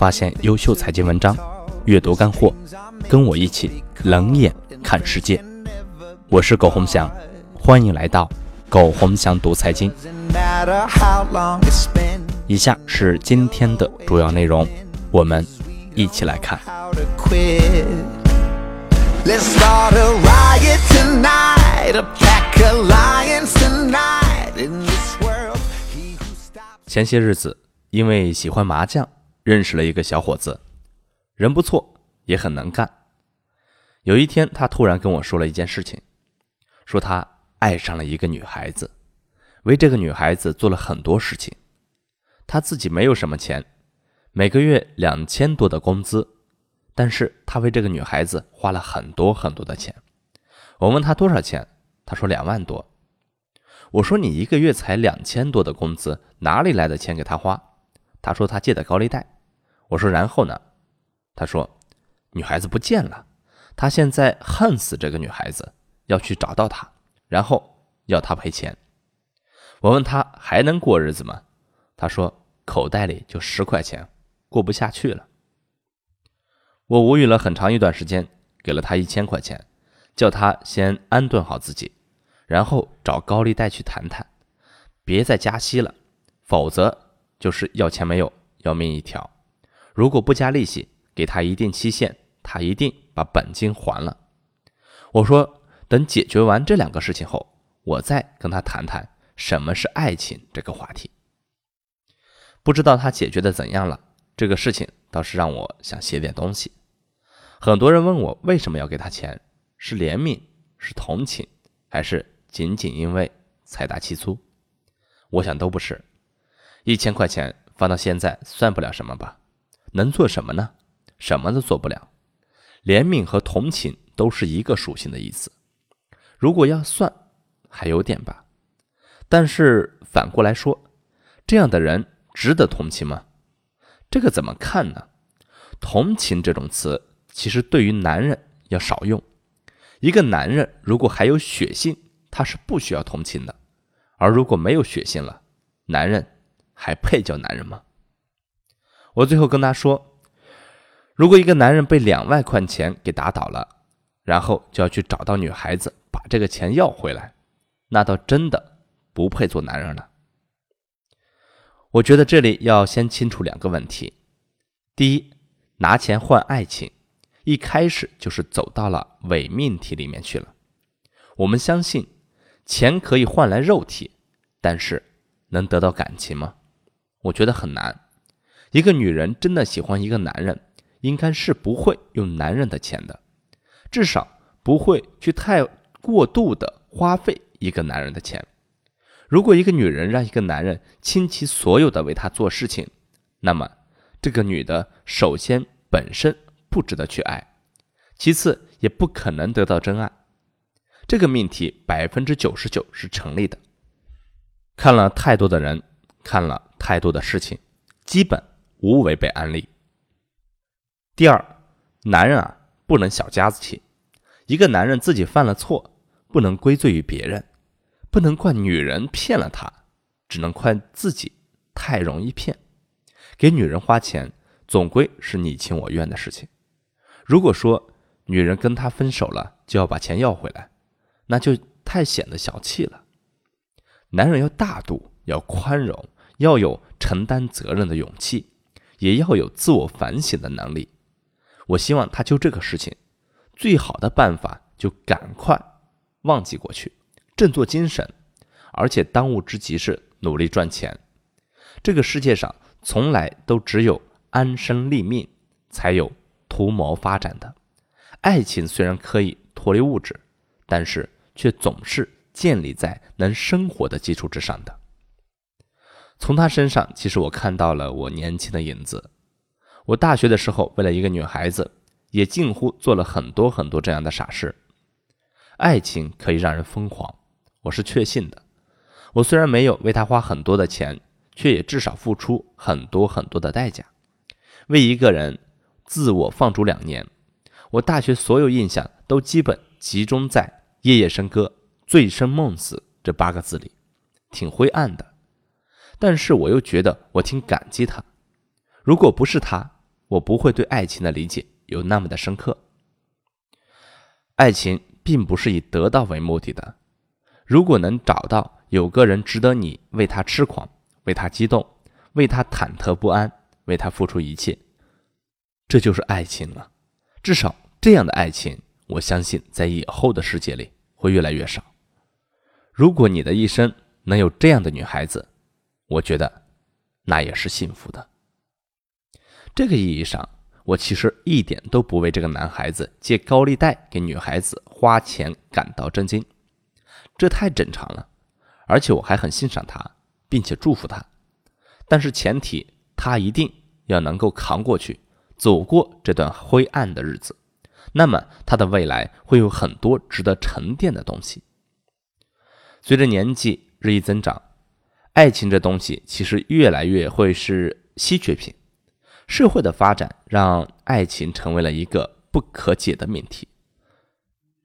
发现优秀财经文章，阅读干货，跟我一起冷眼看世界。我是苟洪祥，欢迎来到苟洪祥读财经。以下是今天的主要内容，我们一起来看。前些日子，因为喜欢麻将，认识了一个小伙子，人不错，也很能干。有一天，他突然跟我说了一件事情，说他爱上了一个女孩子，为这个女孩子做了很多事情。他自己没有什么钱，每个月两千多的工资，但是他为这个女孩子花了很多很多的钱。我问他多少钱，他说两万多。我说你一个月才两千多的工资，哪里来的钱给他花？他说他借的高利贷。我说然后呢？他说女孩子不见了，他现在恨死这个女孩子，要去找到她，然后要她赔钱。我问他还能过日子吗？他说口袋里就十块钱，过不下去了。我无语了很长一段时间，给了他一千块钱，叫他先安顿好自己。然后找高利贷去谈谈，别再加息了，否则就是要钱没有，要命一条。如果不加利息，给他一定期限，他一定把本金还了。我说，等解决完这两个事情后，我再跟他谈谈什么是爱情这个话题。不知道他解决的怎样了，这个事情倒是让我想写点东西。很多人问我为什么要给他钱，是怜悯，是同情，还是？仅仅因为财大气粗，我想都不是。一千块钱放到现在算不了什么吧？能做什么呢？什么都做不了。怜悯和同情都是一个属性的意思。如果要算，还有点吧。但是反过来说，这样的人值得同情吗？这个怎么看呢？同情这种词，其实对于男人要少用。一个男人如果还有血性，他是不需要同情的，而如果没有血性了，男人还配叫男人吗？我最后跟他说，如果一个男人被两万块钱给打倒了，然后就要去找到女孩子把这个钱要回来，那倒真的不配做男人了。我觉得这里要先清楚两个问题：第一，拿钱换爱情，一开始就是走到了伪命题里面去了。我们相信。钱可以换来肉体，但是能得到感情吗？我觉得很难。一个女人真的喜欢一个男人，应该是不会用男人的钱的，至少不会去太过度的花费一个男人的钱。如果一个女人让一个男人倾其所有的为她做事情，那么这个女的首先本身不值得去爱，其次也不可能得到真爱。这个命题百分之九十九是成立的。看了太多的人，看了太多的事情，基本无违背案例。第二，男人啊，不能小家子气。一个男人自己犯了错，不能归罪于别人，不能怪女人骗了他，只能怪自己太容易骗。给女人花钱，总归是你情我愿的事情。如果说女人跟他分手了，就要把钱要回来。那就太显得小气了。男人要大度，要宽容，要有承担责任的勇气，也要有自我反省的能力。我希望他就这个事情，最好的办法就赶快忘记过去，振作精神。而且当务之急是努力赚钱。这个世界上从来都只有安身立命，才有图谋发展的。爱情虽然可以脱离物质，但是。却总是建立在能生活的基础之上的。从他身上，其实我看到了我年轻的影子。我大学的时候，为了一个女孩子，也近乎做了很多很多这样的傻事。爱情可以让人疯狂，我是确信的。我虽然没有为她花很多的钱，却也至少付出很多很多的代价，为一个人自我放逐两年。我大学所有印象都基本集中在。夜夜笙歌、醉生梦死这八个字里，挺灰暗的。但是我又觉得我挺感激他。如果不是他，我不会对爱情的理解有那么的深刻。爱情并不是以得到为目的的。如果能找到有个人值得你为他痴狂、为他激动、为他忐忑不安、为他付出一切，这就是爱情了。至少这样的爱情，我相信在以后的世界里会越来越少。如果你的一生能有这样的女孩子，我觉得那也是幸福的。这个意义上。我其实一点都不为这个男孩子借高利贷给女孩子花钱感到震惊，这太正常了，而且我还很欣赏他，并且祝福他。但是前提，他一定要能够扛过去，走过这段灰暗的日子，那么他的未来会有很多值得沉淀的东西。随着年纪日益增长，爱情这东西其实越来越会是稀缺品。社会的发展让爱情成为了一个不可解的命题，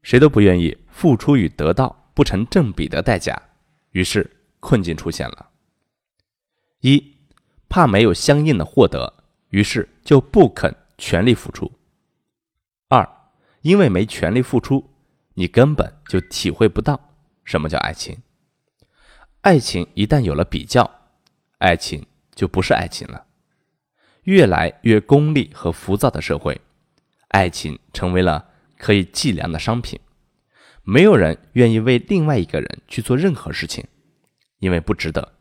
谁都不愿意付出与得到不成正比的代价，于是困境出现了：一，怕没有相应的获得，于是就不肯全力付出；二，因为没全力付出，你根本就体会不到什么叫爱情。爱情一旦有了比较，爱情就不是爱情了。越来越功利和浮躁的社会，爱情成为了可以计量的商品。没有人愿意为另外一个人去做任何事情，因为不值得。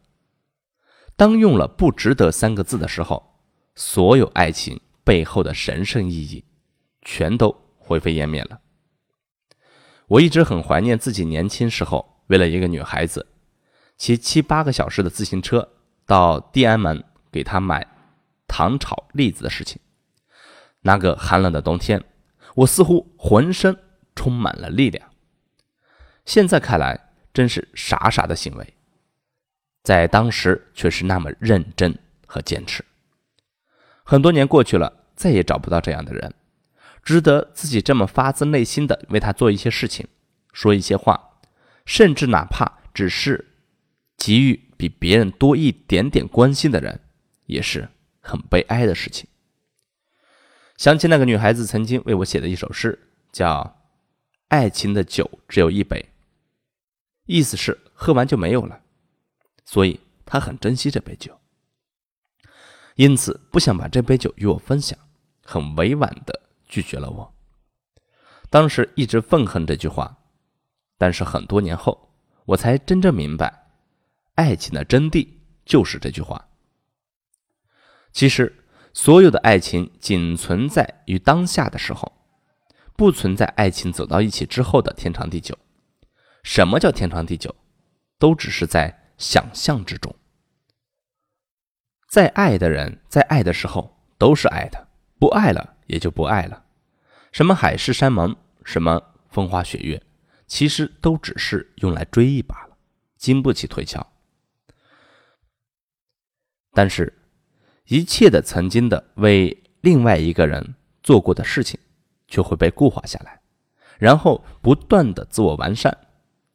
当用了“不值得”三个字的时候，所有爱情背后的神圣意义全都灰飞烟灭了。我一直很怀念自己年轻时候，为了一个女孩子，骑七八个小时的自行车到地安门给他买。糖炒栗子的事情，那个寒冷的冬天，我似乎浑身充满了力量。现在看来，真是傻傻的行为，在当时却是那么认真和坚持。很多年过去了，再也找不到这样的人，值得自己这么发自内心的为他做一些事情，说一些话，甚至哪怕只是给予比别人多一点点关心的人，也是。很悲哀的事情。想起那个女孩子曾经为我写的一首诗，叫《爱情的酒只有一杯》，意思是喝完就没有了，所以她很珍惜这杯酒，因此不想把这杯酒与我分享，很委婉的拒绝了我。当时一直愤恨这句话，但是很多年后，我才真正明白，爱情的真谛就是这句话。其实，所有的爱情仅存在于当下的时候，不存在爱情走到一起之后的天长地久。什么叫天长地久？都只是在想象之中。在爱的人在爱的时候都是爱的，不爱了也就不爱了。什么海誓山盟，什么风花雪月，其实都只是用来追忆罢了，经不起推敲。但是。一切的曾经的为另外一个人做过的事情，就会被固化下来，然后不断的自我完善、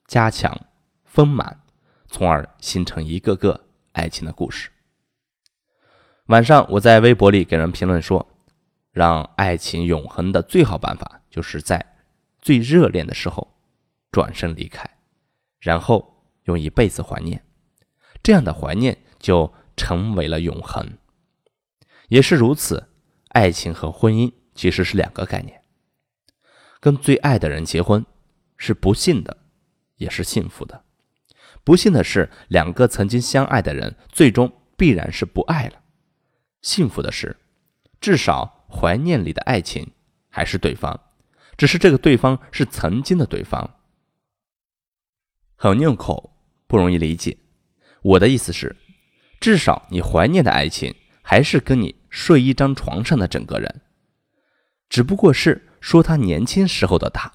加强、丰满，从而形成一个个爱情的故事。晚上我在微博里给人评论说，让爱情永恒的最好办法，就是在最热恋的时候转身离开，然后用一辈子怀念，这样的怀念就成为了永恒。也是如此，爱情和婚姻其实是两个概念。跟最爱的人结婚是不幸的，也是幸福的。不幸的是，两个曾经相爱的人最终必然是不爱了。幸福的是，至少怀念里的爱情还是对方，只是这个对方是曾经的对方。很拗口，不容易理解。我的意思是，至少你怀念的爱情还是跟你。睡一张床上的整个人，只不过是说他年轻时候的他。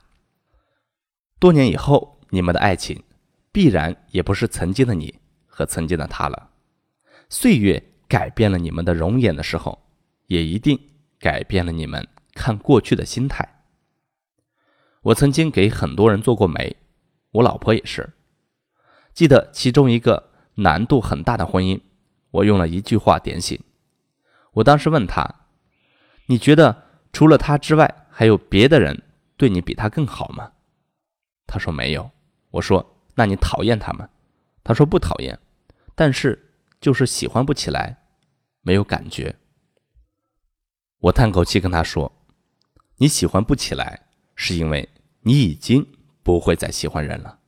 多年以后，你们的爱情必然也不是曾经的你和曾经的他了。岁月改变了你们的容颜的时候，也一定改变了你们看过去的心态。我曾经给很多人做过媒，我老婆也是。记得其中一个难度很大的婚姻，我用了一句话点醒。我当时问他：“你觉得除了他之外，还有别的人对你比他更好吗？他说没有。我说那你讨厌他吗？他说不讨厌，但是就是喜欢不起来，没有感觉。我叹口气跟他说：“你喜欢不起来，是因为你已经不会再喜欢人了。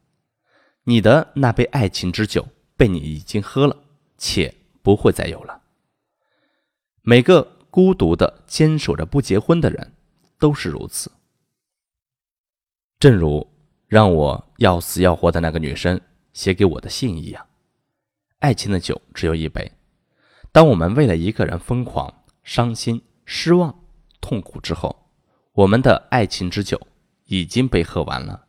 你的那杯爱情之酒被你已经喝了，且不会再有了。每个孤独的坚守着不结婚的人都是如此。正如让我要死要活的那个女生写给我的信一样，爱情的酒只有一杯。当我们为了一个人疯狂、伤心。”失望、痛苦之后，我们的爱情之酒已经被喝完了。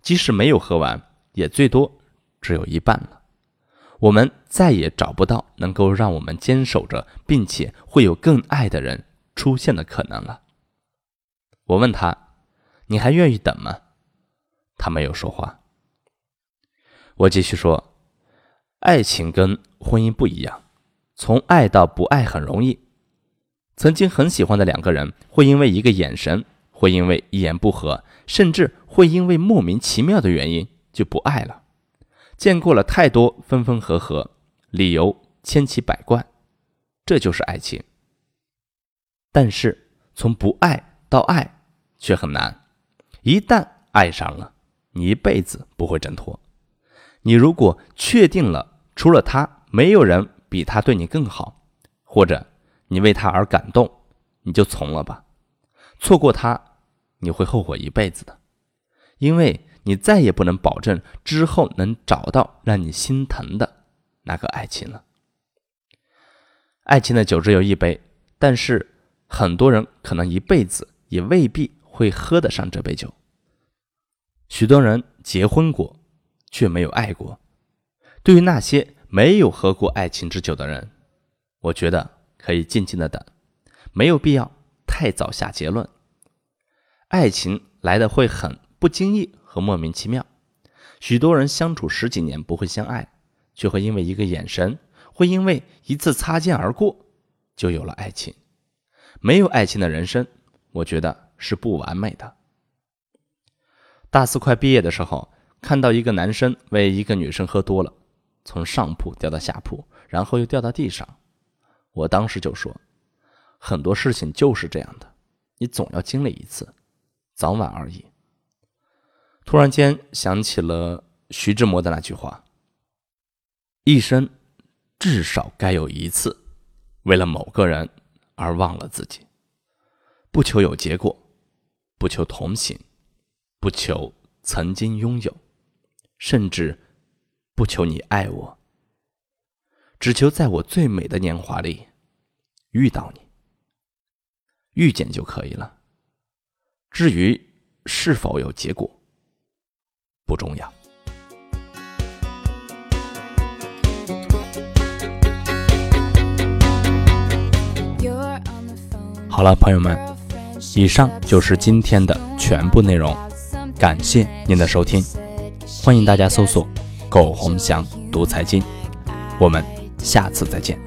即使没有喝完，也最多只有一半了。我们再也找不到能够让我们坚守着，并且会有更爱的人出现的可能了。我问他：“你还愿意等吗？”他没有说话。我继续说：“爱情跟婚姻不一样，从爱到不爱很容易。”曾经很喜欢的两个人，会因为一个眼神，会因为一言不合，甚至会因为莫名其妙的原因就不爱了。见过了太多分分合合，理由千奇百怪，这就是爱情。但是从不爱到爱却很难。一旦爱上了，你一辈子不会挣脱。你如果确定了除了他没有人比他对你更好，或者。你为他而感动，你就从了吧。错过他，你会后悔一辈子的，因为你再也不能保证之后能找到让你心疼的那个爱情了。爱情的酒只有一杯，但是很多人可能一辈子也未必会喝得上这杯酒。许多人结婚过，却没有爱过。对于那些没有喝过爱情之酒的人，我觉得。可以静静的等，没有必要太早下结论。爱情来的会很不经意和莫名其妙。许多人相处十几年不会相爱，却会因为一个眼神，会因为一次擦肩而过，就有了爱情。没有爱情的人生，我觉得是不完美的。大四快毕业的时候，看到一个男生为一个女生喝多了，从上铺掉到下铺，然后又掉到地上。我当时就说，很多事情就是这样的，你总要经历一次，早晚而已。突然间想起了徐志摩的那句话：“一生至少该有一次，为了某个人而忘了自己，不求有结果，不求同行，不求曾经拥有，甚至不求你爱我。”只求在我最美的年华里遇到你，遇见就可以了。至于是否有结果，不重要。好了，朋友们，以上就是今天的全部内容，感谢您的收听，欢迎大家搜索“苟洪祥读财经”，我们。下次再见。